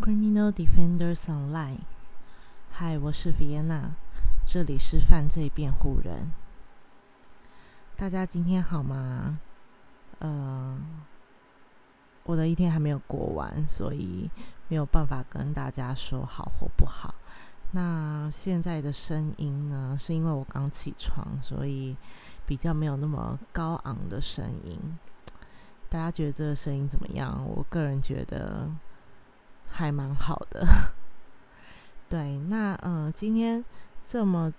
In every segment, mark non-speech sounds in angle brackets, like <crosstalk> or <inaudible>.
Criminal Defenders Online，嗨，我是 Vienna，这里是犯罪辩护人。大家今天好吗？呃，我的一天还没有过完，所以没有办法跟大家说好或不好。那现在的声音呢，是因为我刚起床，所以比较没有那么高昂的声音。大家觉得这个声音怎么样？我个人觉得。还蛮好的，对，那嗯，今天这么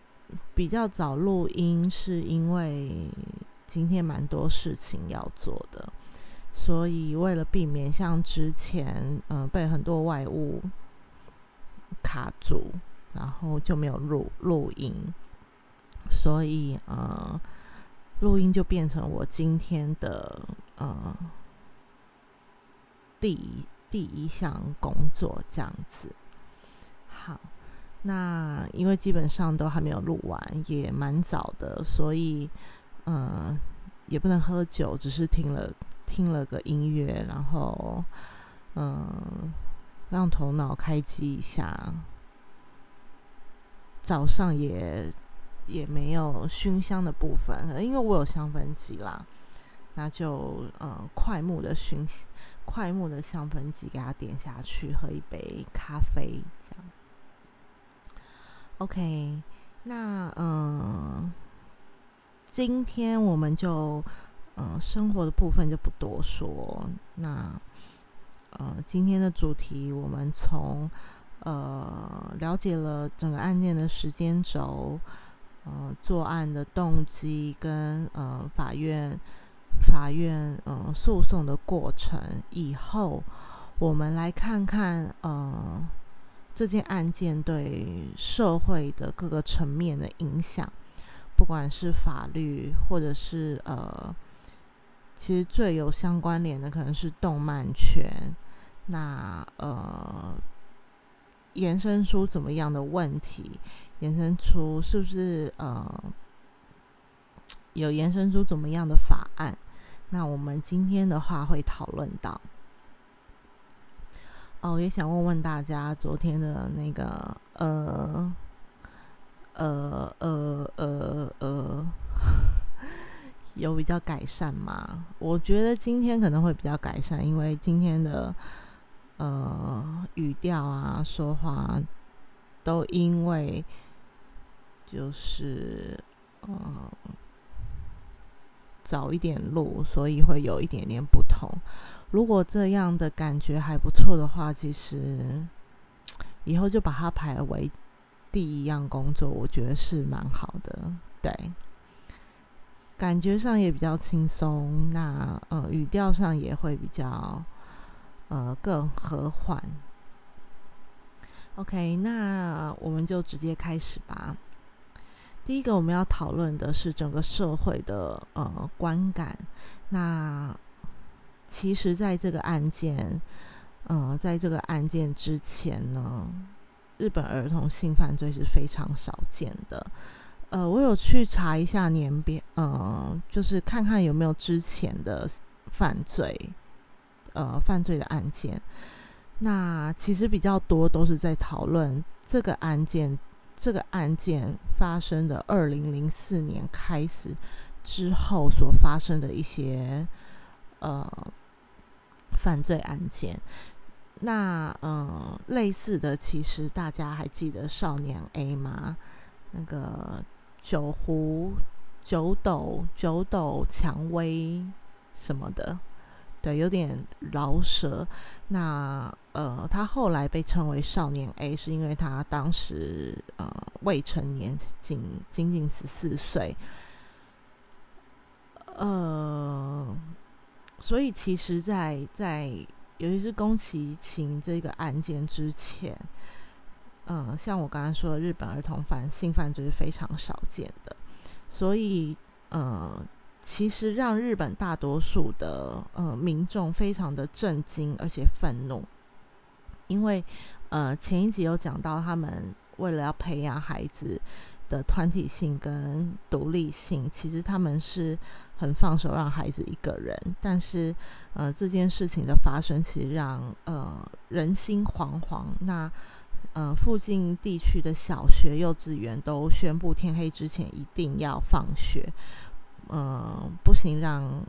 比较早录音，是因为今天蛮多事情要做的，所以为了避免像之前嗯被很多外物卡住，然后就没有录录音，所以呃录音就变成我今天的呃第。第一项工作这样子，好，那因为基本上都还没有录完，也蛮早的，所以嗯，也不能喝酒，只是听了听了个音乐，然后嗯，让头脑开机一下。早上也也没有熏香的部分，因为我有香氛机啦，那就嗯，快木的熏香。快木的香氛机给它点下去，喝一杯咖啡，这样。OK，那嗯，今天我们就嗯生活的部分就不多说。那呃，今天的主题我们从呃了解了整个案件的时间轴，呃，作案的动机跟呃法院。法院嗯诉讼的过程以后，我们来看看呃这件案件对社会的各个层面的影响，不管是法律或者是呃，其实最有相关联的可能是动漫圈，那呃延伸出怎么样的问题，延伸出是不是呃。有延伸出怎么样的法案？那我们今天的话会讨论到。哦，也想问问大家，昨天的那个呃呃呃呃呃，有比较改善吗？我觉得今天可能会比较改善，因为今天的呃语调啊，说话都因为就是呃。早一点录，所以会有一点点不同。如果这样的感觉还不错的话，其实以后就把它排为第一样工作，我觉得是蛮好的。对，感觉上也比较轻松，那呃语调上也会比较呃更和缓。OK，那我们就直接开始吧。第一个我们要讨论的是整个社会的呃观感。那其实，在这个案件，嗯，在这个案件之前呢，日本儿童性犯罪是非常少见的。呃，我有去查一下年表，嗯，就是看看有没有之前的犯罪，呃，犯罪的案件。那其实比较多都是在讨论这个案件。这个案件发生的二零零四年开始之后所发生的一些呃犯罪案件，那嗯类似的，其实大家还记得少年 A 吗？那个九湖九斗九斗蔷薇什么的。对，有点饶舌。那呃，他后来被称为少年 A，是因为他当时呃未成年，仅仅仅十四岁。呃，所以其实，在在尤其是宫崎勤这个案件之前，嗯，像我刚刚说的，日本儿童犯性犯罪是非常少见的，所以呃。其实让日本大多数的呃民众非常的震惊而且愤怒，因为呃前一集有讲到他们为了要培养孩子的团体性跟独立性，其实他们是很放手让孩子一个人，但是呃这件事情的发生，其实让呃人心惶惶。那呃附近地区的小学、幼稚园都宣布天黑之前一定要放学，嗯，不行让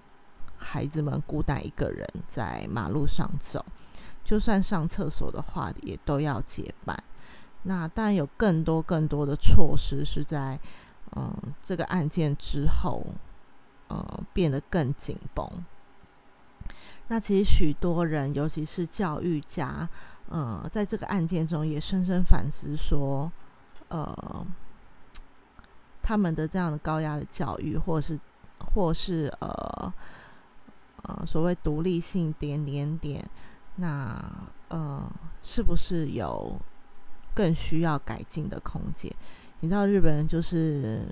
孩子们孤单一个人在马路上走。就算上厕所的话，也都要结伴。那当然有更多更多的措施是在嗯这个案件之后，呃变得更紧绷。那其实许多人，尤其是教育家，呃，在这个案件中也深深反思说，呃，他们的这样的高压的教育，或是或是呃呃所谓独立性点点点。那呃，是不是有更需要改进的空间？你知道日本人就是，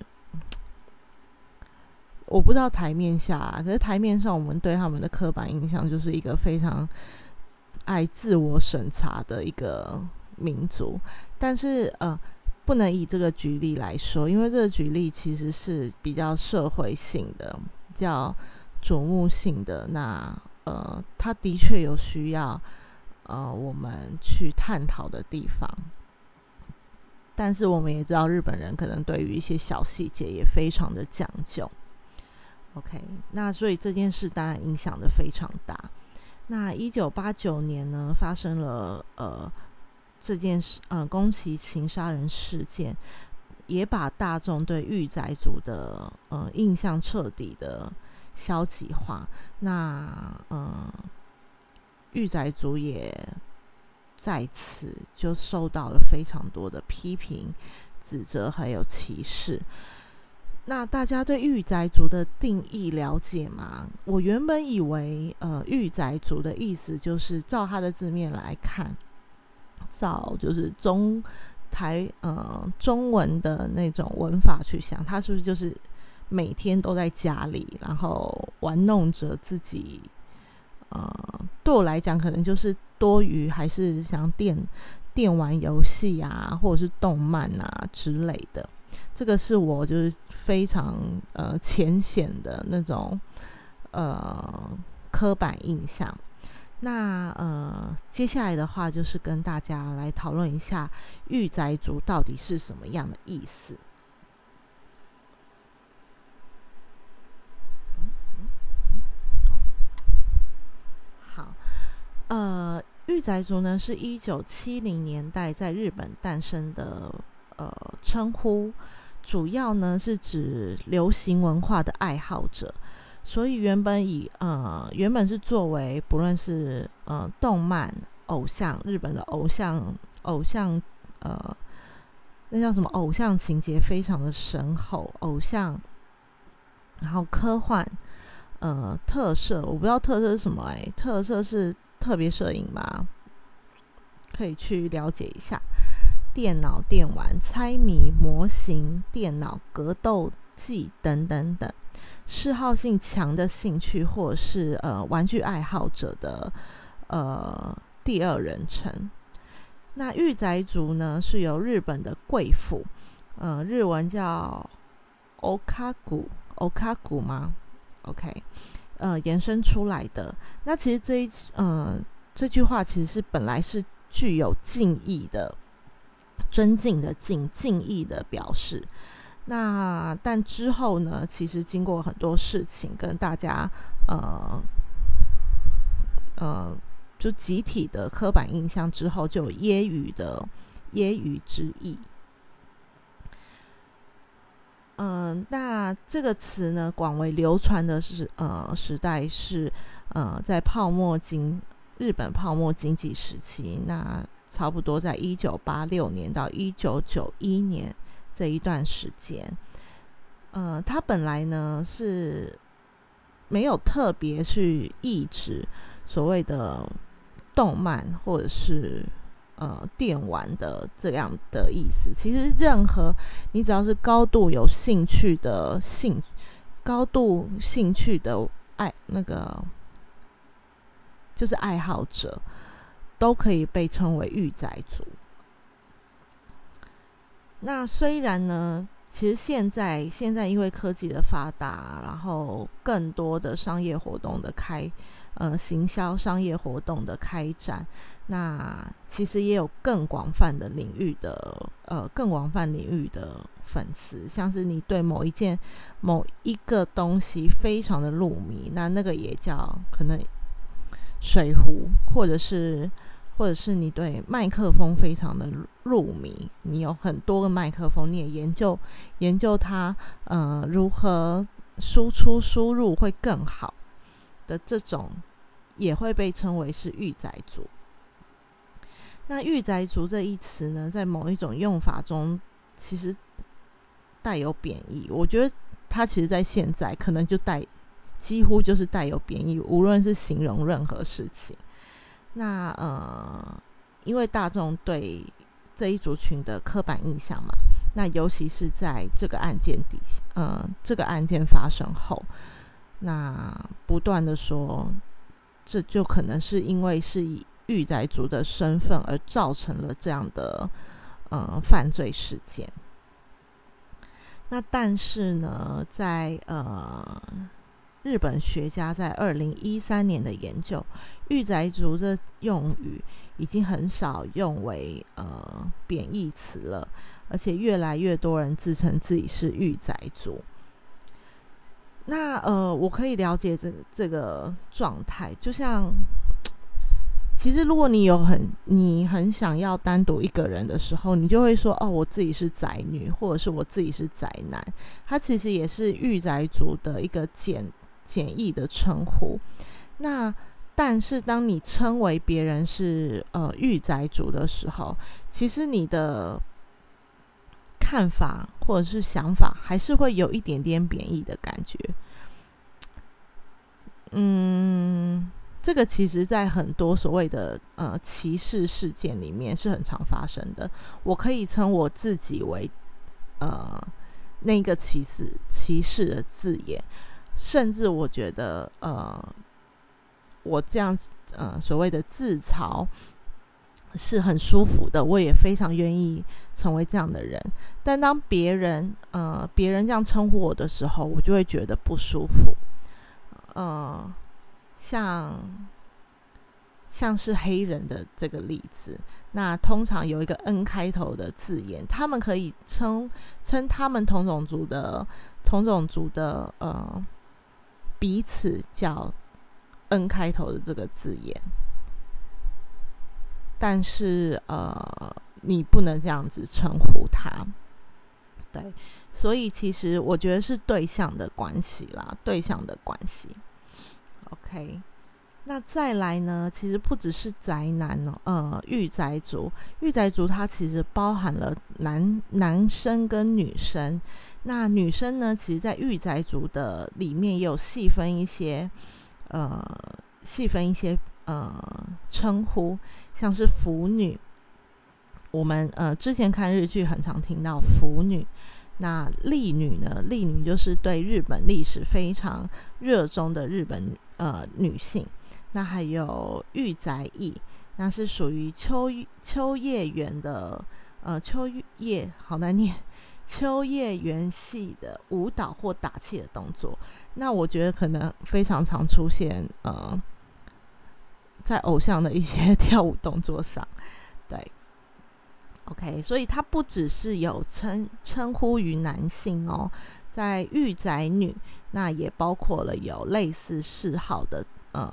我不知道台面下，可是台面上我们对他们的刻板印象就是一个非常爱自我审查的一个民族。但是呃，不能以这个举例来说，因为这个举例其实是比较社会性的、比较瞩目性的。那呃，他的确有需要，呃，我们去探讨的地方。但是我们也知道，日本人可能对于一些小细节也非常的讲究。OK，那所以这件事当然影响的非常大。那一九八九年呢，发生了呃这件事，呃宫崎勤杀人事件，也把大众对御宅族的呃印象彻底的。消极化，那嗯，御宅族也在此就受到了非常多的批评、指责还有歧视。那大家对御宅族的定义了解吗？我原本以为，呃，御宅族的意思就是照他的字面来看，照就是中台呃中文的那种文法去想，他是不是就是？每天都在家里，然后玩弄着自己。呃，对我来讲，可能就是多余，还是像电电玩游戏啊，或者是动漫啊之类的。这个是我就是非常呃浅显的那种呃刻板印象。那呃，接下来的话就是跟大家来讨论一下“御宅族”到底是什么样的意思。好呃，御宅族呢，是一九七零年代在日本诞生的呃称呼，主要呢是指流行文化的爱好者，所以原本以呃原本是作为不论是呃动漫偶像，日本的偶像偶像呃那叫什么偶像情节非常的深厚，偶像，然后科幻呃特色，我不知道特色是什么哎，特色是。特别摄影吗？可以去了解一下电脑电玩、猜谜、模型、电脑格斗等等等，嗜好性强的兴趣，或者是呃玩具爱好者的呃第二人称。那御宅族呢，是由日本的贵妇，呃，日文叫 okagu，okagu 吗？OK。呃，延伸出来的那其实这一呃这句话其实是本来是具有敬意的、尊敬的敬敬意的表示。那但之后呢，其实经过很多事情跟大家呃呃就集体的刻板印象之后，就有揶揄的揶揄之意。嗯，那这个词呢，广为流传的是呃时代是呃在泡沫经日本泡沫经济时期，那差不多在一九八六年到一九九一年这一段时间，呃，他本来呢是没有特别去抑制所谓的动漫或者是。呃，电玩的这样的意思，其实任何你只要是高度有兴趣的兴，高度兴趣的爱那个，就是爱好者，都可以被称为御宅族。那虽然呢，其实现在现在因为科技的发达，然后更多的商业活动的开，呃，行销商业活动的开展，那其实也有更广泛的领域的，呃，更广泛领域的粉丝，像是你对某一件某一个东西非常的入迷，那那个也叫可能水壶，或者是。或者是你对麦克风非常的入迷，你有很多个麦克风，你也研究研究它，呃，如何输出输入会更好的这种，也会被称为是御宅族。那御宅族这一词呢，在某一种用法中，其实带有贬义。我觉得它其实在现在可能就带几乎就是带有贬义，无论是形容任何事情。那呃，因为大众对这一族群的刻板印象嘛，那尤其是在这个案件底下，呃，这个案件发生后，那不断的说，这就可能是因为是以御宅族的身份而造成了这样的呃犯罪事件。那但是呢，在呃。日本学家在二零一三年的研究，“御宅族”这用语已经很少用为呃贬义词了，而且越来越多人自称自己是御宅族。那呃，我可以了解这个这个状态，就像其实如果你有很你很想要单独一个人的时候，你就会说：“哦，我自己是宅女，或者是我自己是宅男。”他其实也是御宅族的一个简。简易的称呼，那但是当你称为别人是呃御宅族的时候，其实你的看法或者是想法还是会有一点点贬义的感觉。嗯，这个其实在很多所谓的呃歧视事件里面是很常发生的。我可以称我自己为呃那个歧视歧视的字眼。甚至我觉得，呃，我这样子，呃，所谓的自嘲是很舒服的，我也非常愿意成为这样的人。但当别人，呃，别人这样称呼我的时候，我就会觉得不舒服。呃，像像是黑人的这个例子，那通常有一个 N 开头的字眼，他们可以称称他们同种族的同种族的，呃。彼此叫 N 开头的这个字眼，但是呃，你不能这样子称呼他。对，所以其实我觉得是对象的关系啦，对象的关系。OK，那再来呢？其实不只是宅男哦，呃，御宅族，御宅族它其实包含了男男生跟女生。那女生呢？其实，在御宅族的里面也有细分一些，呃，细分一些呃称呼，像是腐女。我们呃之前看日剧很常听到腐女。那丽女呢？丽女就是对日本历史非常热衷的日本呃女性。那还有御宅役，那是属于秋秋叶原的呃秋叶，好难念。秋叶原系的舞蹈或打气的动作，那我觉得可能非常常出现，呃，在偶像的一些 <laughs> 跳舞动作上，对，OK，所以它不只是有称称呼于男性哦，在御宅女，那也包括了有类似嗜好的呃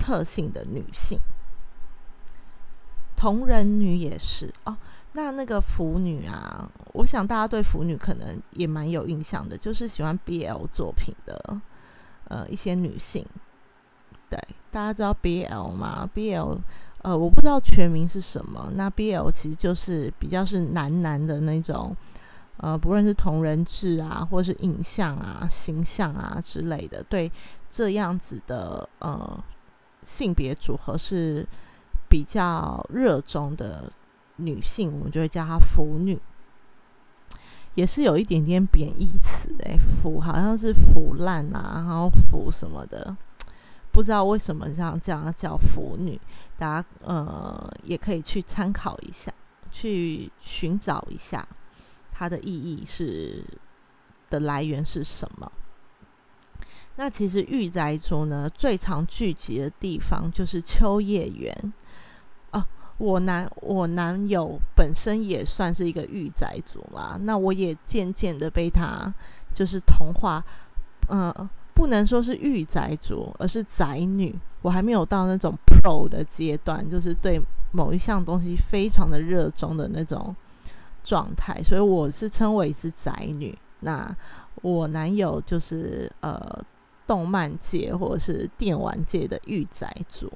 特性的女性，同人女也是哦。那那个腐女啊，我想大家对腐女可能也蛮有印象的，就是喜欢 BL 作品的，呃，一些女性。对，大家知道 BL 吗？BL，呃，我不知道全名是什么。那 BL 其实就是比较是男男的那种，呃，不论是同人志啊，或是影像啊、形象啊之类的，对这样子的呃性别组合是比较热衷的。女性，我们就会叫她腐女，也是有一点点贬义词诶，腐好像是腐烂啊，然后腐什么的，不知道为什么这样叫叫腐女，大家呃也可以去参考一下，去寻找一下它的意义是的来源是什么？那其实御宅族呢，最常聚集的地方就是秋叶原。啊，我男我男友本身也算是一个御宅族啦，那我也渐渐的被他就是同化，嗯，不能说是御宅族，而是宅女。我还没有到那种 pro 的阶段，就是对某一项东西非常的热衷的那种状态，所以我是称为是宅女。那我男友就是呃。动漫界或者是电玩界的御宅族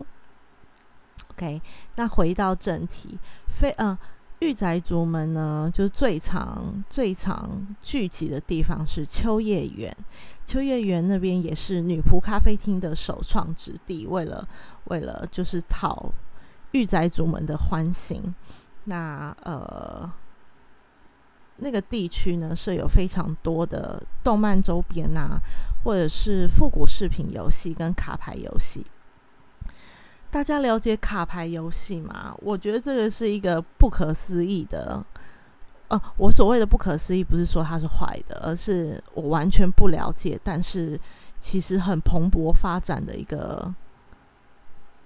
，OK，那回到正题，非呃御宅族们呢，就是最常最常聚集的地方是秋叶原。秋叶原那边也是女仆咖啡厅的首创之地，为了为了就是讨御宅族们的欢心，那呃。那个地区呢，设有非常多的动漫周边呐，或者是复古饰品游戏跟卡牌游戏。大家了解卡牌游戏吗？我觉得这个是一个不可思议的。呃，我所谓的不可思议，不是说它是坏的，而是我完全不了解，但是其实很蓬勃发展的一个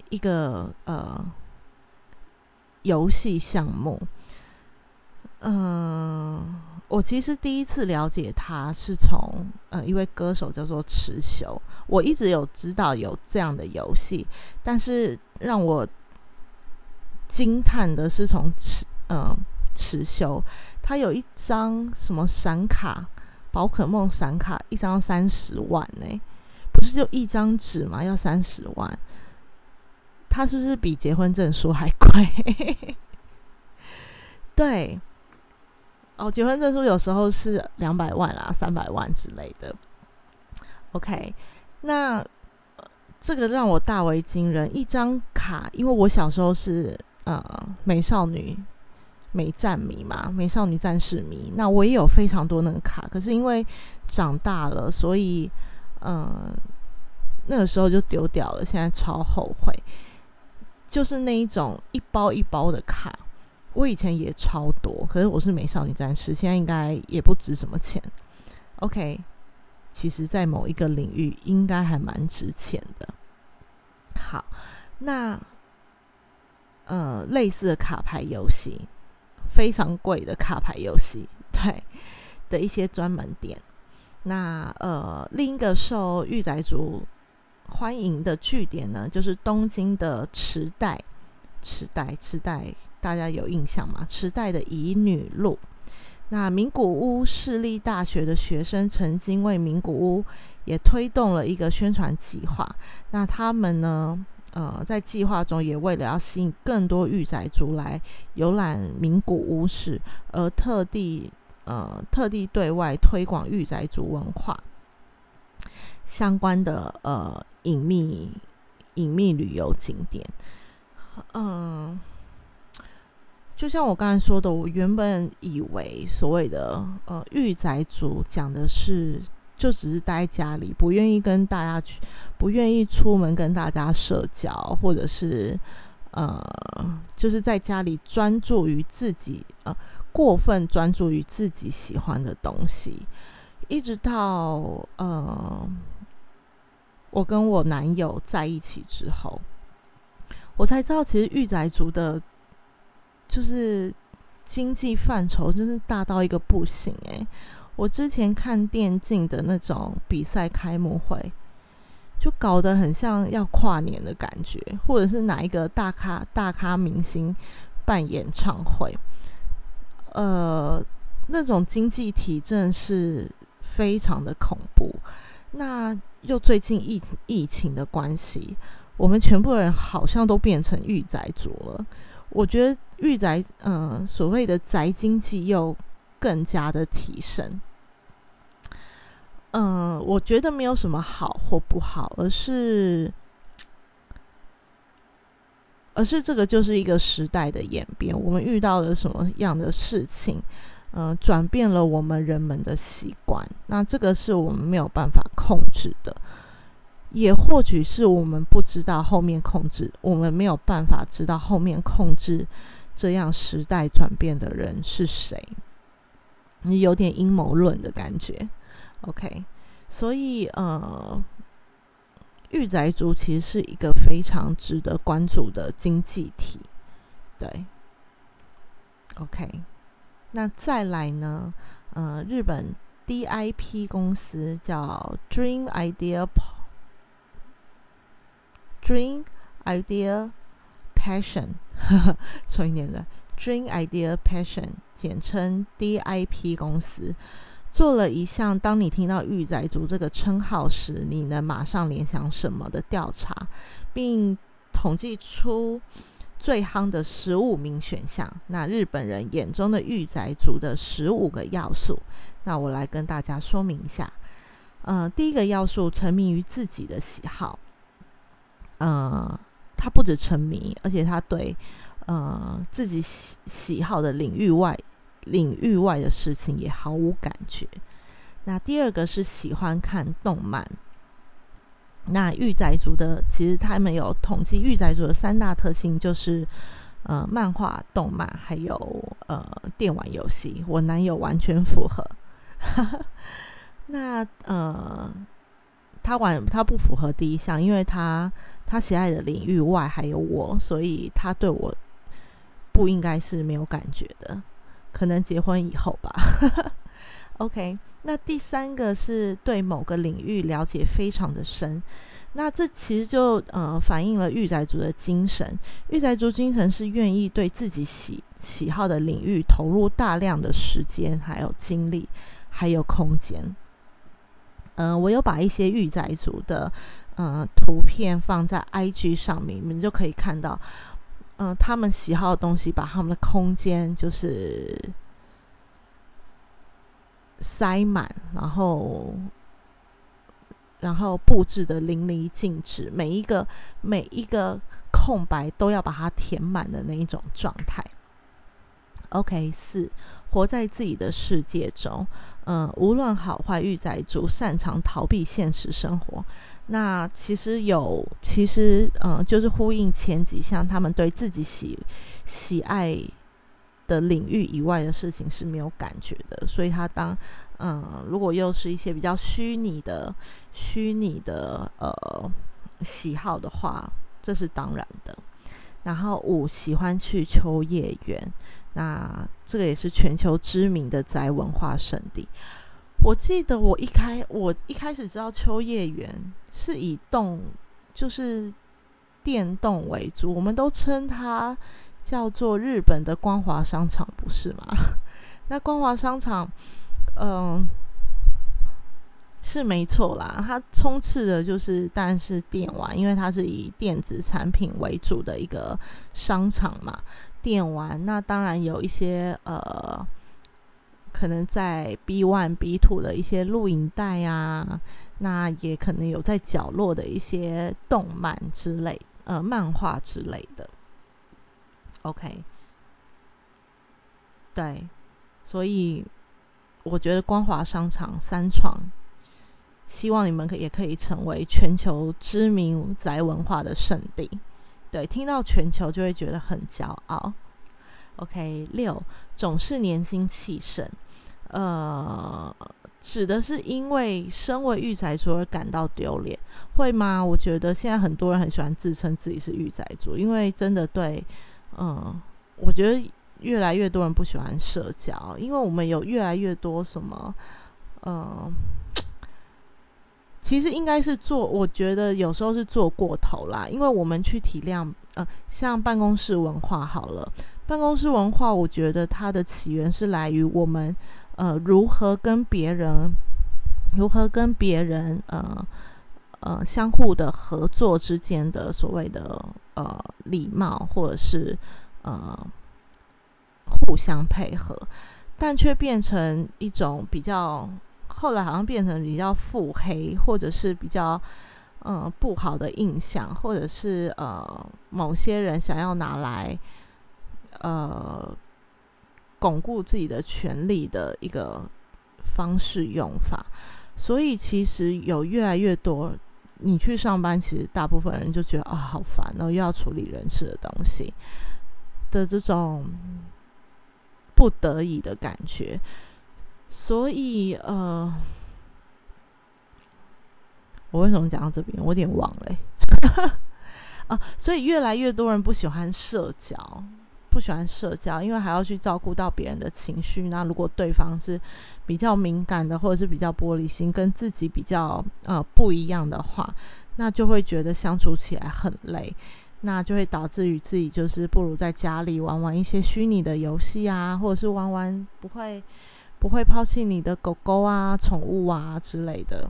一个呃游戏项目。嗯，我其实第一次了解他是从呃一位歌手叫做池修，我一直有知道有这样的游戏，但是让我惊叹的是从池嗯池修，他有一张什么闪卡，宝可梦闪卡，一张三十万呢？不是就一张纸吗？要三十万，他是不是比结婚证书还 <laughs> 贵？<laughs> 对。哦，结婚证书有时候是两百万啦、三百万之类的。OK，那这个让我大为惊人。一张卡，因为我小时候是呃美少女美战迷嘛，美少女战士迷，那我也有非常多那个卡。可是因为长大了，所以嗯那个时候就丢掉了。现在超后悔，就是那一种一包一包的卡。我以前也超多，可是我是美少女战士，现在应该也不值什么钱。OK，其实，在某一个领域应该还蛮值钱的。好，那呃，类似的卡牌游戏，非常贵的卡牌游戏，<laughs> 对的一些专门店。那呃，另一个受御宅族欢迎的据点呢，就是东京的池袋。池袋，池袋，大家有印象吗？池袋的乙女路，那名古屋市立大学的学生曾经为名古屋也推动了一个宣传计划。那他们呢，呃，在计划中也为了要吸引更多御宅族来游览名古屋市，而特地呃特地对外推广御宅族文化相关的呃隐秘隐秘旅游景点。嗯，就像我刚才说的，我原本以为所谓的呃御宅族讲的是就只是待在家里，不愿意跟大家去，不愿意出门跟大家社交，或者是呃就是在家里专注于自己呃过分专注于自己喜欢的东西，一直到呃我跟我男友在一起之后。我才知道，其实御宅族的，就是经济范畴，真是大到一个不行诶，我之前看电竞的那种比赛开幕会，就搞得很像要跨年的感觉，或者是哪一个大咖大咖明星办演唱会，呃，那种经济体真是非常的恐怖。那又最近疫疫情的关系。我们全部人好像都变成御宅族了。我觉得御宅，嗯，所谓的宅经济又更加的提升。嗯，我觉得没有什么好或不好，而是，而是这个就是一个时代的演变。我们遇到了什么样的事情，嗯，转变了我们人们的习惯。那这个是我们没有办法控制的。也或许是我们不知道后面控制，我们没有办法知道后面控制这样时代转变的人是谁。你有点阴谋论的感觉。OK，所以呃，御宅族其实是一个非常值得关注的经济体。对，OK，那再来呢？呃，日本 DIP 公司叫 Dream Idea Dream Idea Passion，<laughs> 重一点的 Dream Idea Passion，简称 DIP 公司，做了一项当你听到“御宅族”这个称号时，你能马上联想什么的调查，并统计出。最夯的十五名选项，那日本人眼中的御宅族的十五个要素，那我来跟大家说明一下。呃，第一个要素，沉迷于自己的喜好。呃，他不止沉迷，而且他对呃自己喜喜好的领域外领域外的事情也毫无感觉。那第二个是喜欢看动漫。那御宅族的，其实他们有统计御宅族的三大特性，就是呃漫画、动漫，还有呃电玩游戏。我男友完全符合。<laughs> 那呃，他玩他不符合第一项，因为他他喜爱的领域外还有我，所以他对我不应该是没有感觉的，可能结婚以后吧。<laughs> OK。那第三个是对某个领域了解非常的深，那这其实就呃反映了御宅族的精神。御宅族精神是愿意对自己喜喜好的领域投入大量的时间、还有精力、还有空间。嗯，我有把一些御宅族的呃图片放在 IG 上面，你们就可以看到，嗯，他们喜好的东西，把他们的空间就是。塞满，然后，然后布置的淋漓尽致，每一个每一个空白都要把它填满的那一种状态。OK，四，活在自己的世界中，嗯，无论好坏，御宅族擅长逃避现实生活。那其实有，其实嗯，就是呼应前几项，他们对自己喜喜爱。的领域以外的事情是没有感觉的，所以他当嗯，如果又是一些比较虚拟的、虚拟的呃喜好的话，这是当然的。然后五喜欢去秋叶原，那这个也是全球知名的宅文化圣地。我记得我一开我一开始知道秋叶原是以动就是电动为主，我们都称它。叫做日本的光华商场，不是吗？<laughs> 那光华商场，嗯，是没错啦。它充斥的就是，但是电玩，因为它是以电子产品为主的一个商场嘛。电玩，那当然有一些呃，可能在 B One、B Two 的一些录影带啊，那也可能有在角落的一些动漫之类，呃，漫画之类的。OK，对，所以我觉得光华商场三创，希望你们可也可以成为全球知名宅文化的圣地。对，听到全球就会觉得很骄傲。OK，六总是年轻气盛，呃，指的是因为身为御宅族而感到丢脸，会吗？我觉得现在很多人很喜欢自称自己是御宅族，因为真的对。嗯，我觉得越来越多人不喜欢社交，因为我们有越来越多什么，嗯，其实应该是做，我觉得有时候是做过头啦，因为我们去体谅，呃，像办公室文化好了，办公室文化，我觉得它的起源是来于我们，呃，如何跟别人，如何跟别人，呃。呃，相互的合作之间的所谓的呃礼貌，或者是呃互相配合，但却变成一种比较后来好像变成比较腹黑，或者是比较呃不好的印象，或者是呃某些人想要拿来呃巩固自己的权利的一个方式用法，所以其实有越来越多。你去上班，其实大部分人就觉得啊，好烦，然后又要处理人事的东西的这种不得已的感觉。所以呃，我为什么讲到这边？我有点忘了。<laughs> 啊，所以越来越多人不喜欢社交，不喜欢社交，因为还要去照顾到别人的情绪。那如果对方是比较敏感的，或者是比较玻璃心，跟自己比较呃不一样的话，那就会觉得相处起来很累。那就会导致于自己就是不如在家里玩玩一些虚拟的游戏啊，或者是玩玩不会不会抛弃你的狗狗啊、宠物啊之类的。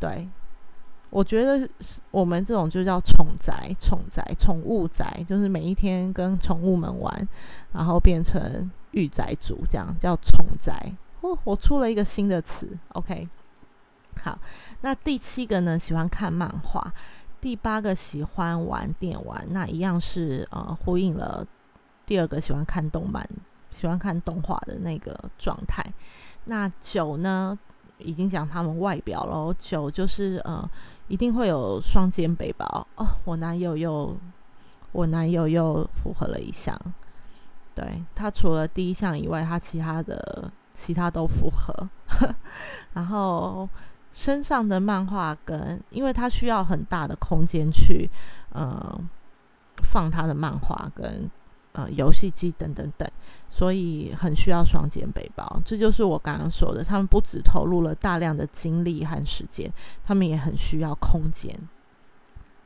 对，我觉得我们这种就叫宠宅、宠宅、宠物宅，就是每一天跟宠物们玩，然后变成御宅族，这样叫宠宅。哦，我出了一个新的词，OK。好，那第七个呢，喜欢看漫画。第八个喜欢玩电玩，那一样是呃呼应了第二个喜欢看动漫、喜欢看动画的那个状态。那九呢，已经讲他们外表了。九就是呃一定会有双肩背包哦。我男友又我男友又符合了一项，对他除了第一项以外，他其他的其他都符合。<laughs> 然后。身上的漫画跟，因为他需要很大的空间去，呃，放他的漫画跟呃游戏机等等等，所以很需要双肩背包。这就是我刚刚说的，他们不只投入了大量的精力和时间，他们也很需要空间。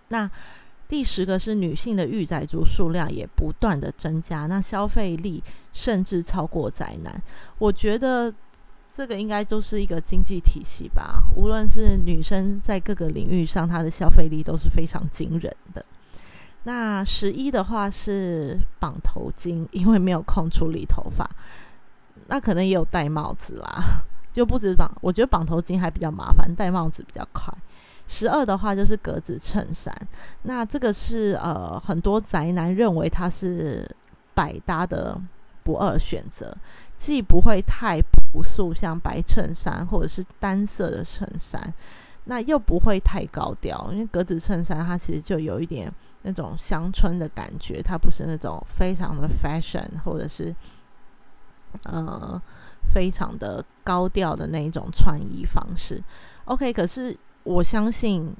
那第十个是女性的御宅族数量也不断的增加，那消费力甚至超过宅男。我觉得。这个应该都是一个经济体系吧。无论是女生在各个领域上，她的消费力都是非常惊人的。那十一的话是绑头巾，因为没有空处理头发。那可能也有戴帽子啦，就不止绑。我觉得绑头巾还比较麻烦，戴帽子比较快。十二的话就是格子衬衫，那这个是呃很多宅男认为它是百搭的不二选择。既不会太朴素，像白衬衫或者是单色的衬衫，那又不会太高调，因为格子衬衫它其实就有一点那种乡村的感觉，它不是那种非常的 fashion 或者是呃非常的高调的那一种穿衣方式。OK，可是我相信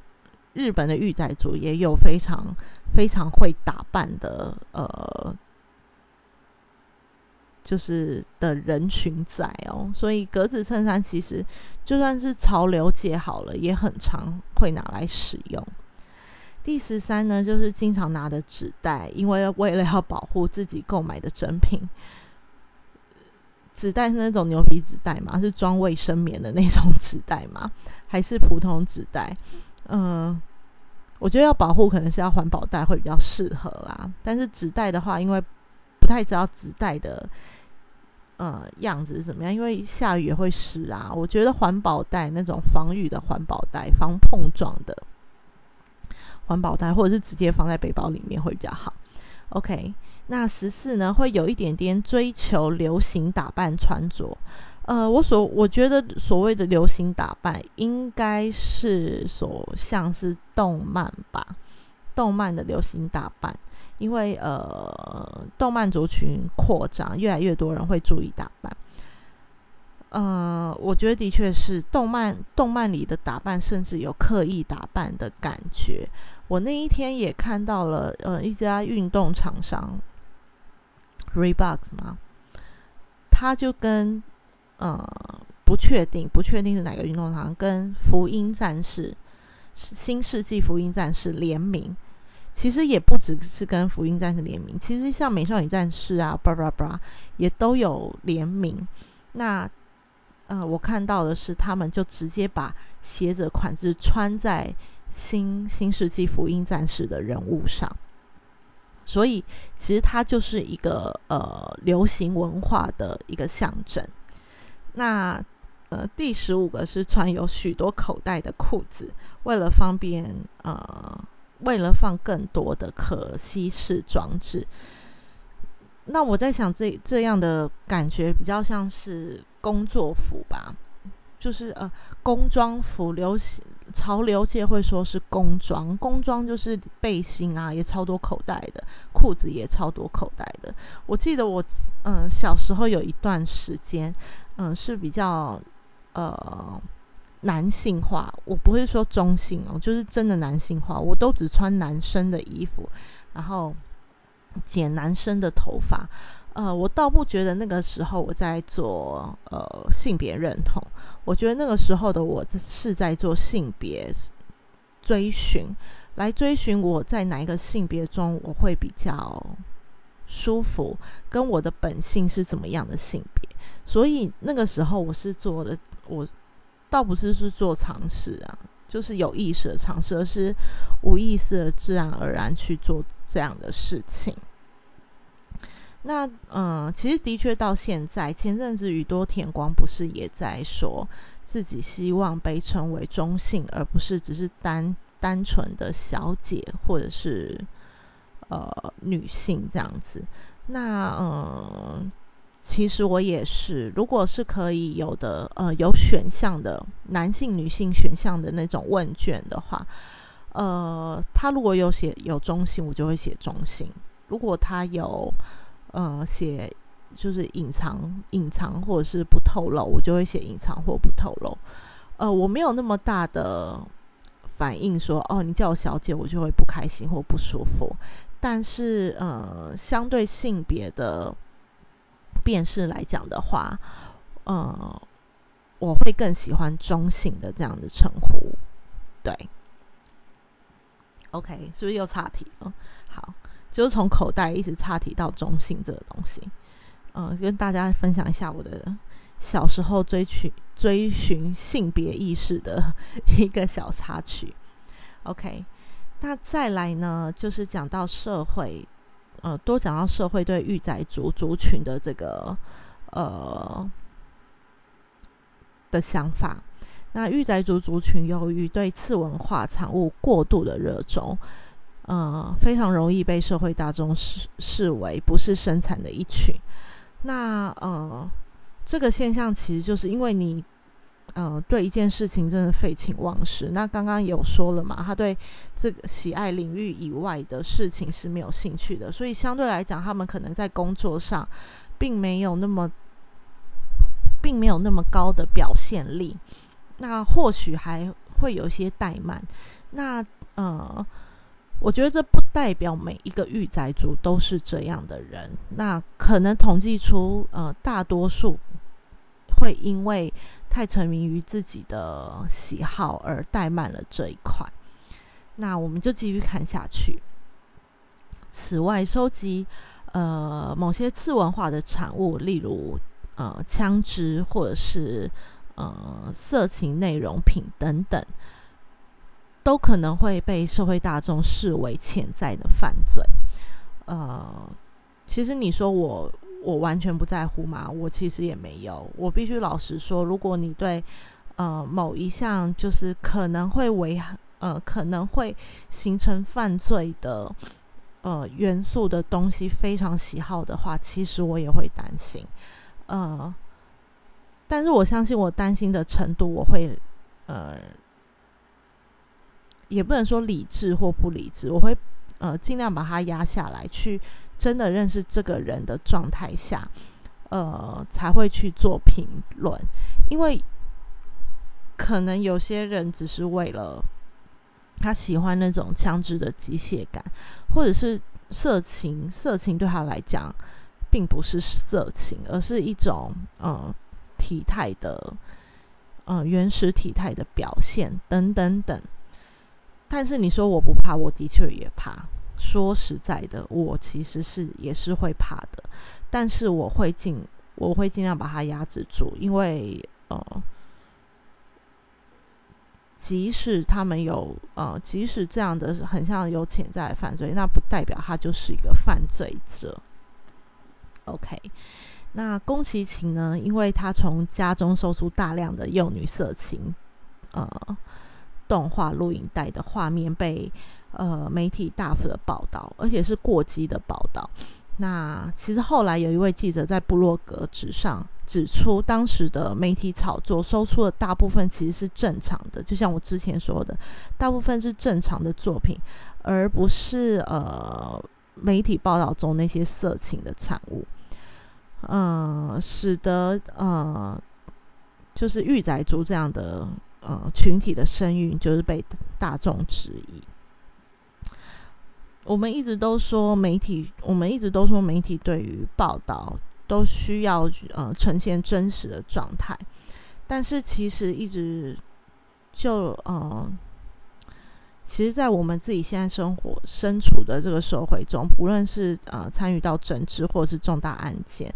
日本的御宅族也有非常非常会打扮的呃。就是的人群在哦，所以格子衬衫其实就算是潮流界好了，也很常会拿来使用。第十三呢，就是经常拿的纸袋，因为为了要保护自己购买的真品，纸袋是那种牛皮纸袋嘛，是装卫生棉的那种纸袋嘛，还是普通纸袋？嗯，我觉得要保护，可能是要环保袋会比较适合啦。但是纸袋的话，因为不太知道纸袋的呃样子是怎么样，因为下雨也会湿啊。我觉得环保袋那种防雨的环保袋、防碰撞的环保袋，或者是直接放在背包里面会比较好。OK，那十四呢，会有一点点追求流行打扮穿着。呃，我所我觉得所谓的流行打扮，应该是所像是动漫吧，动漫的流行打扮。因为呃，动漫族群扩张，越来越多人会注意打扮。呃，我觉得的确是动漫，动漫里的打扮甚至有刻意打扮的感觉。我那一天也看到了，呃，一家运动厂商，Reebok 吗？他就跟呃，不确定，不确定是哪个运动厂，跟福音战士，新世纪福音战士联名。其实也不只是跟福音战士联名，其实像美少女战士啊，叭叭叭，也都有联名。那呃，我看到的是，他们就直接把鞋子款式穿在新新世纪福音战士的人物上，所以其实它就是一个呃流行文化的一个象征。那呃，第十五个是穿有许多口袋的裤子，为了方便呃。为了放更多的可吸式装置，那我在想，这这样的感觉比较像是工作服吧，就是呃工装服流行潮流界会说是工装，工装就是背心啊，也超多口袋的，裤子也超多口袋的。我记得我嗯小时候有一段时间，嗯是比较呃男性化，我不会说中性哦，就是真的男性化，我都只穿男生的衣服，然后剪男生的头发。呃，我倒不觉得那个时候我在做呃性别认同，我觉得那个时候的我是在做性别追寻，来追寻我在哪一个性别中我会比较舒服，跟我的本性是怎么样的性别。所以那个时候我是做的，我倒不是是做尝试啊，就是有意识的尝试，而是无意识的自然而然去做这样的事情。那嗯，其实的确到现在，前阵子宇多田光不是也在说自己希望被称为中性，而不是只是单单纯的小姐或者是呃女性这样子。那嗯，其实我也是，如果是可以有的呃有选项的男性、女性选项的那种问卷的话，呃，他如果有写有中性，我就会写中性；如果他有呃，写就是隐藏、隐藏或者是不透露，我就会写隐藏或不透露。呃，我没有那么大的反应，说哦，你叫我小姐，我就会不开心或不舒服。但是，呃，相对性别的辨识来讲的话，呃，我会更喜欢中性的这样的称呼。对，OK，是不是又岔题了？好。就是从口袋一直插题到中性这个东西，嗯，跟大家分享一下我的小时候追寻追寻性别意识的一个小插曲。OK，那再来呢，就是讲到社会，呃，多讲到社会对御宅族族群的这个呃的想法。那御宅族族群由于对次文化产物过度的热衷。呃，非常容易被社会大众视视为不是生产的一群。那呃，这个现象其实就是因为你呃对一件事情真的废寝忘食。那刚刚有说了嘛，他对这个喜爱领域以外的事情是没有兴趣的，所以相对来讲，他们可能在工作上并没有那么，并没有那么高的表现力。那或许还会有一些怠慢。那呃。我觉得这不代表每一个御宅族都是这样的人。那可能统计出，呃，大多数会因为太沉迷于自己的喜好而怠慢了这一块。那我们就继续看下去。此外，收集呃某些次文化的产物，例如呃枪支或者是呃色情内容品等等。都可能会被社会大众视为潜在的犯罪。呃，其实你说我我完全不在乎吗？我其实也没有。我必须老实说，如果你对呃某一项就是可能会危害呃可能会形成犯罪的呃元素的东西非常喜好的话，其实我也会担心。呃，但是我相信我担心的程度，我会呃。也不能说理智或不理智，我会呃尽量把它压下来，去真的认识这个人的状态下，呃才会去做评论。因为可能有些人只是为了他喜欢那种枪支的机械感，或者是色情，色情对他来讲并不是色情，而是一种嗯体态的嗯原始体态的表现等等等。但是你说我不怕，我的确也怕。说实在的，我其实是也是会怕的，但是我会尽我会尽量把它压制住，因为呃，即使他们有呃，即使这样的很像有潜在犯罪，那不代表他就是一个犯罪者。OK，那宫崎勤呢？因为他从家中搜出大量的幼女色情，呃。动画录影带的画面被呃媒体大幅的报道，而且是过激的报道。那其实后来有一位记者在布洛格纸上指出，当时的媒体炒作收出的大部分其实是正常的，就像我之前说的，大部分是正常的作品，而不是呃媒体报道中那些色情的产物。嗯，使得呃，就是御宅族这样的呃群体的声誉，就是被大众质疑。我们一直都说媒体，我们一直都说媒体对于报道都需要呃呈现真实的状态，但是其实一直就呃，其实，在我们自己现在生活身处的这个社会中，不论是呃参与到政治或是重大案件，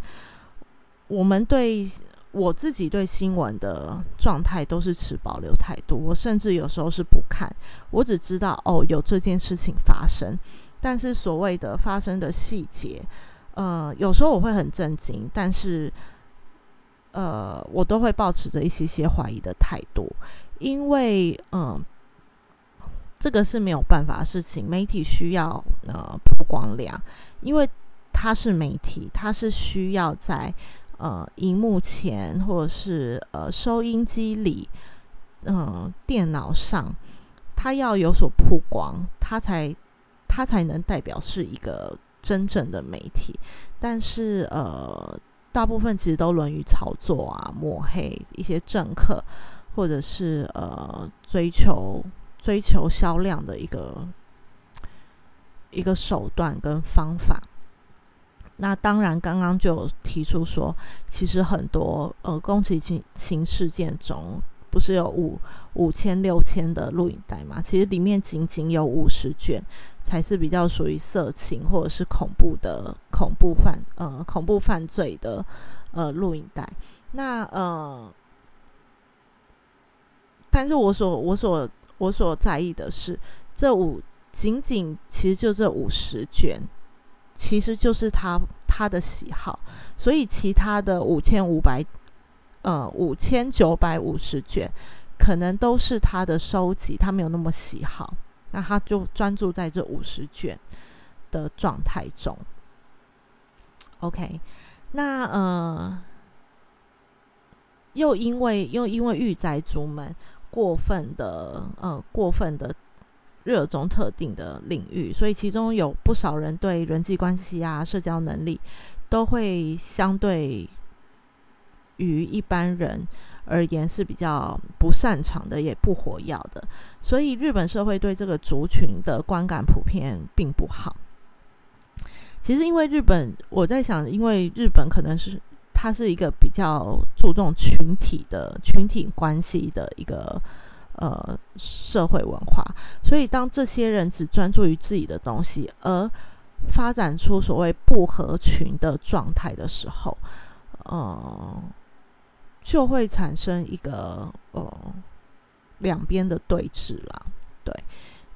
我们对我自己对新闻的状态都是持保留态度。我甚至有时候是不看，我只知道哦有这件事情发生，但是所谓的发生的细节，呃，有时候我会很震惊，但是呃，我都会保持着一些些怀疑的态度，因为嗯。这个是没有办法的事情，媒体需要呃曝光量，因为它是媒体，它是需要在呃荧幕前或者是呃收音机里，嗯电脑上，它要有所曝光，它才它才能代表是一个真正的媒体。但是呃，大部分其实都沦于炒作啊、抹黑一些政客，或者是呃追求。追求销量的一个一个手段跟方法。那当然，刚刚就有提出说，其实很多呃，宫崎勤勤事件中，不是有五五千六千的录影带嘛？其实里面仅仅有五十卷才是比较属于色情或者是恐怖的恐怖犯呃恐怖犯罪的呃录影带。那呃，但是我所我所我所在意的是，这五仅仅其实就这五十卷，其实就是他他的喜好，所以其他的五千五百呃五千九百五十卷，可能都是他的收集，他没有那么喜好，那他就专注在这五十卷的状态中。OK，那呃，又因为又因为御宅族们。过分的呃，过分的热衷特定的领域，所以其中有不少人对人际关系啊、社交能力都会相对于一般人而言是比较不擅长的，也不活跃的。所以日本社会对这个族群的观感普遍并不好。其实，因为日本，我在想，因为日本可能是。它是一个比较注重群体的群体关系的一个呃社会文化，所以当这些人只专注于自己的东西，而发展出所谓不合群的状态的时候，呃，就会产生一个呃两边的对峙啦。对，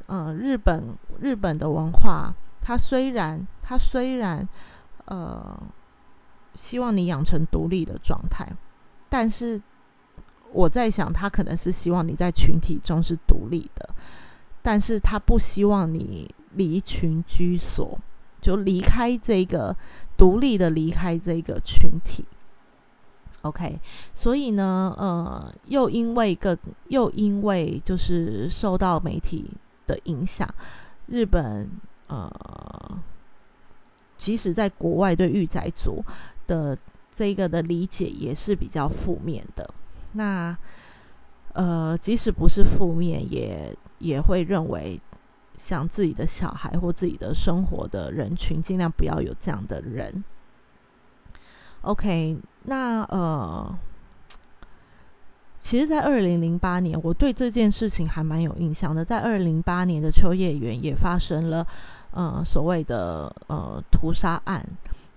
嗯，日本日本的文化，它虽然它虽然呃。希望你养成独立的状态，但是我在想，他可能是希望你在群体中是独立的，但是他不希望你离群居所，就离开这个独立的离开这个群体。OK，所以呢，呃，又因为个又因为就是受到媒体的影响，日本呃，即使在国外对御宅族。的这个的理解也是比较负面的。那呃，即使不是负面，也也会认为像自己的小孩或自己的生活的人群，尽量不要有这样的人。OK，那呃，其实，在二零零八年，我对这件事情还蛮有印象的。在二零零八年的秋叶原也发生了呃所谓的呃屠杀案。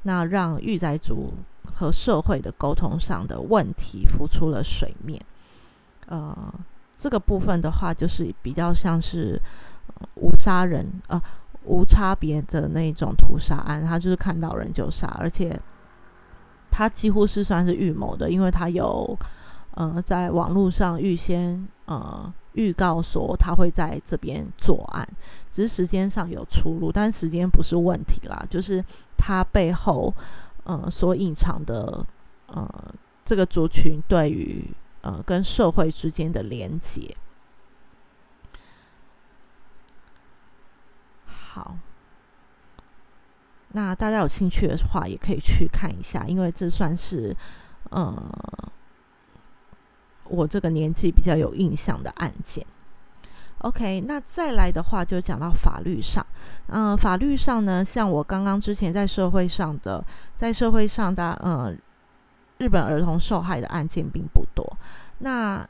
那让御宅族和社会的沟通上的问题浮出了水面。呃，这个部分的话，就是比较像是无杀人啊，无差别的那种屠杀案，他就是看到人就杀，而且他几乎是算是预谋的，因为他有呃在网络上预先呃预告说他会在这边作案，只是时间上有出入，但时间不是问题啦，就是。他背后呃所隐藏的呃这个族群对于呃跟社会之间的连接。好，那大家有兴趣的话，也可以去看一下，因为这算是呃我这个年纪比较有印象的案件。OK，那再来的话就讲到法律上，嗯，法律上呢，像我刚刚之前在社会上的，在社会上的，呃，日本儿童受害的案件并不多，那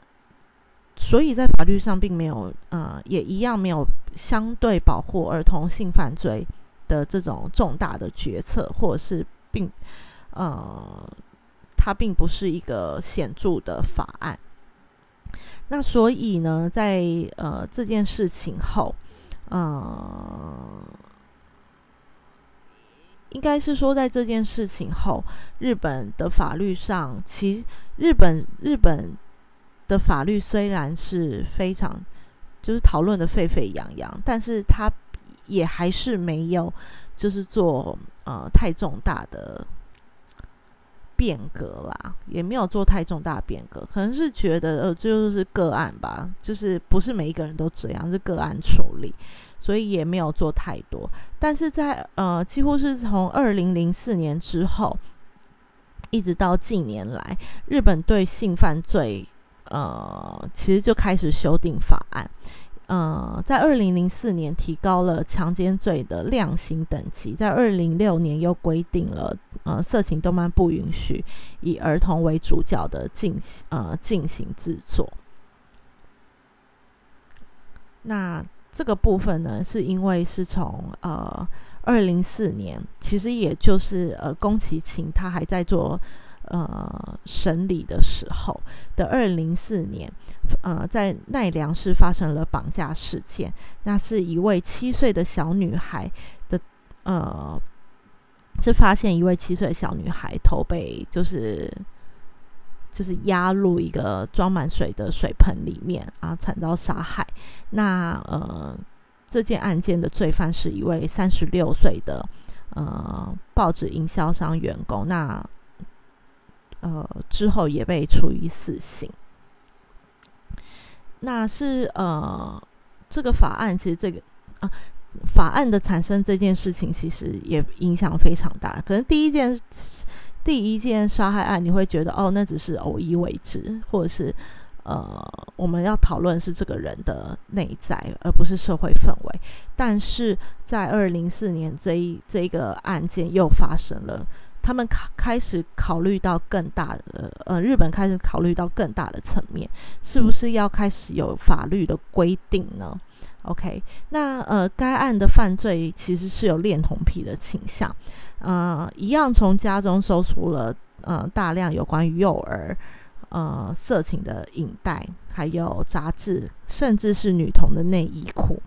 所以在法律上并没有，呃，也一样没有相对保护儿童性犯罪的这种重大的决策，或者是并，呃，它并不是一个显著的法案。那所以呢，在呃这件事情后，呃，应该是说在这件事情后，日本的法律上，其日本日本的法律虽然是非常就是讨论的沸沸扬扬，但是它也还是没有就是做呃太重大的。变革啦，也没有做太重大变革，可能是觉得呃，这就是个案吧，就是不是每一个人都这样，是个案处理，所以也没有做太多。但是在呃，几乎是从二零零四年之后，一直到近年来，日本对性犯罪呃，其实就开始修订法案。呃，在二零零四年提高了强奸罪的量刑等级，在二零零六年又规定了，呃，色情动漫不允许以儿童为主角的进行呃进行制作。那这个部分呢，是因为是从呃二零零四年，其实也就是呃宫崎勤他还在做。呃，审理的时候的二零零四年，呃，在奈良市发生了绑架事件。那是一位七岁的小女孩的，呃，是发现一位七岁的小女孩头被就是就是压入一个装满水的水盆里面啊，惨遭杀害。那呃，这件案件的罪犯是一位三十六岁的呃报纸营销商员工。那呃，之后也被处以死刑。那是呃，这个法案其实这个啊，法案的产生这件事情其实也影响非常大。可能第一件第一件杀害案，你会觉得哦，那只是偶一为之，或者是呃，我们要讨论是这个人的内在，而不是社会氛围。但是在二零零四年这一这个案件又发生了。他们开开始考虑到更大的，呃，日本开始考虑到更大的层面，是不是要开始有法律的规定呢？OK，那呃，该案的犯罪其实是有恋童癖的倾向，呃，一样从家中搜出了呃大量有关于幼儿呃色情的影带，还有杂志，甚至是女童的内衣裤。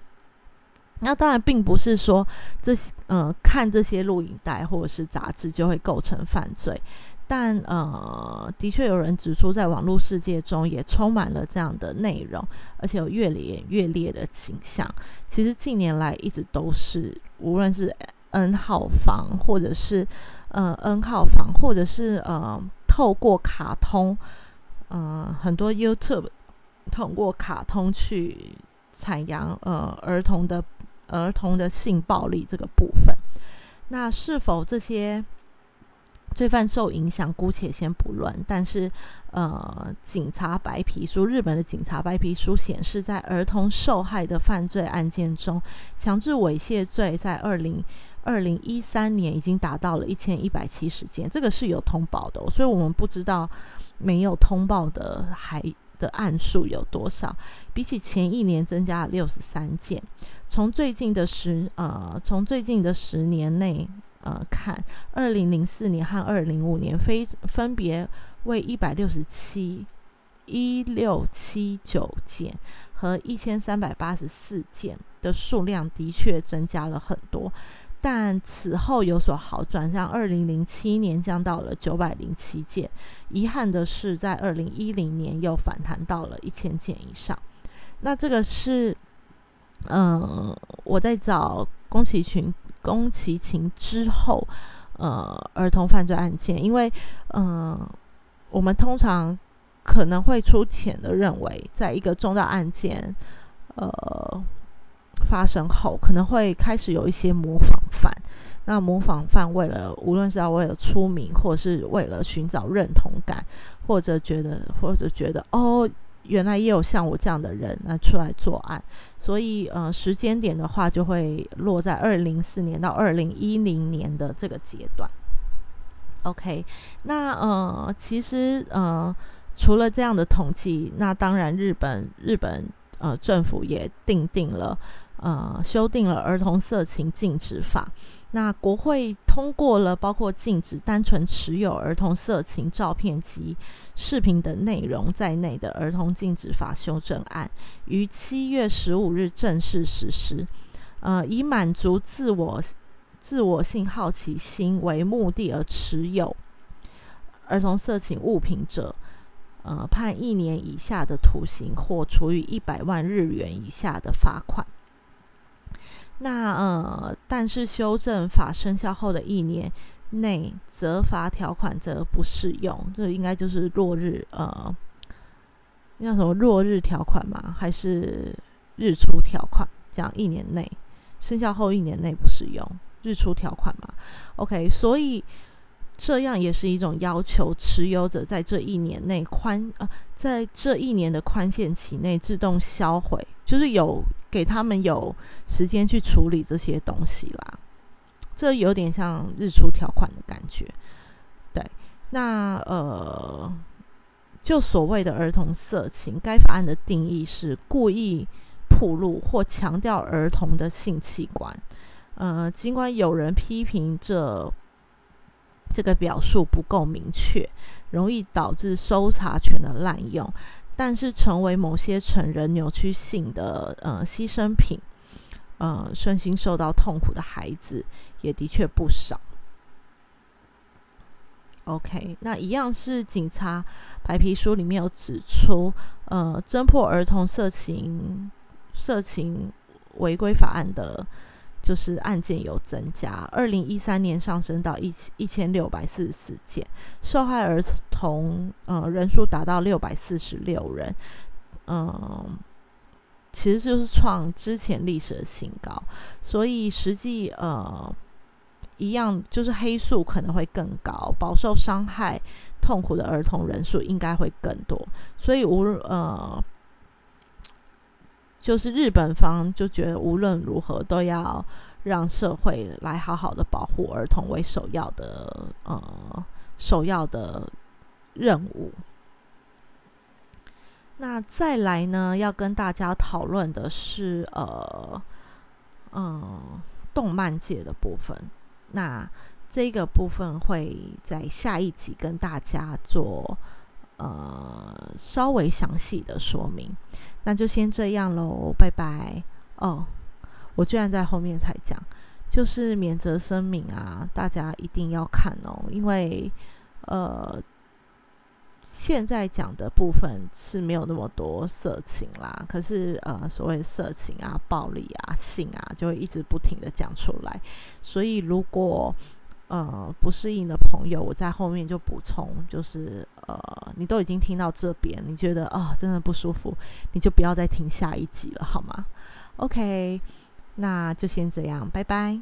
那当然并不是说这些，呃，看这些录影带或者是杂志就会构成犯罪，但呃，的确有人指出，在网络世界中也充满了这样的内容，而且有越演越烈的倾向。其实近年来一直都是，无论是 N 号房，或者是呃 N 号房，或者是呃透过卡通，嗯，很多 YouTube 通过卡通去采阳呃儿童的。儿童的性暴力这个部分，那是否这些罪犯受影响，姑且先不论。但是，呃，警察白皮书，日本的警察白皮书显示，在儿童受害的犯罪案件中，强制猥亵罪在二零二零一三年已经达到了一千一百七十件，这个是有通报的，所以我们不知道没有通报的还。的案数有多少？比起前一年增加了六十三件。从最近的十呃，从最近的十年内呃看，二零零四年和二零零五年非分别为一百六十七、一六七九件和一千三百八十四件的数量的确增加了很多。但此后有所好转，像二零零七年降到了九百零七件，遗憾的是，在二零一零年又反弹到了一千件以上。那这个是，嗯，我在找宫崎群、宫崎勤之后，呃儿童犯罪案件，因为嗯，我们通常可能会出浅的认为，在一个重大案件呃发生后，可能会开始有一些模仿犯。那模仿犯为了无论是要为了出名，或是为了寻找认同感，或者觉得或者觉得哦。原来也有像我这样的人那出来作案，所以呃时间点的话就会落在二零零四年到二零一零年的这个阶段。OK，那呃其实呃除了这样的统计，那当然日本日本呃政府也定定了呃修订了儿童色情禁止法。那国会通过了包括禁止单纯持有儿童色情照片及视频等内容在内的儿童禁止法修正案，于七月十五日正式实施。呃，以满足自我自我性好奇心为目的而持有儿童色情物品者，呃，判一年以下的徒刑或处以一百万日元以下的罚款。那呃，但是修正法生效后的一年内，责罚条款则不适用。这应该就是落日呃，叫什么落日条款吗？还是日出条款？这样一年内生效后一年内不适用日出条款嘛？OK，所以这样也是一种要求，持有者在这一年内宽呃，在这一年的宽限期内自动销毁，就是有。给他们有时间去处理这些东西啦，这有点像日出条款的感觉。对，那呃，就所谓的儿童色情，该法案的定义是故意暴露或强调儿童的性器官。呃，尽管有人批评这这个表述不够明确，容易导致搜查权的滥用。但是成为某些成人扭曲性的呃牺牲品，呃，身心受到痛苦的孩子也的确不少。OK，那一样是警察白皮书里面有指出，呃，侦破儿童色情色情违规法案的。就是案件有增加，二零一三年上升到一一千六百四十四件，受害儿童呃人数达到六百四十六人，嗯，其实就是创之前历史的新高，所以实际呃一样就是黑数可能会更高，饱受伤害痛苦的儿童人数应该会更多，所以无呃。就是日本方就觉得无论如何都要让社会来好好的保护儿童为首要的呃首要的任务。那再来呢，要跟大家讨论的是呃嗯动漫界的部分。那这个部分会在下一集跟大家做呃稍微详细的说明。那就先这样喽，拜拜哦！我居然在后面才讲，就是免责声明啊，大家一定要看哦，因为呃，现在讲的部分是没有那么多色情啦，可是呃，所谓色情啊、暴力啊、性啊，就会一直不停的讲出来，所以如果。呃，不适应的朋友，我在后面就补充，就是呃，你都已经听到这边，你觉得啊，真的不舒服，你就不要再听下一集了，好吗？OK，那就先这样，拜拜。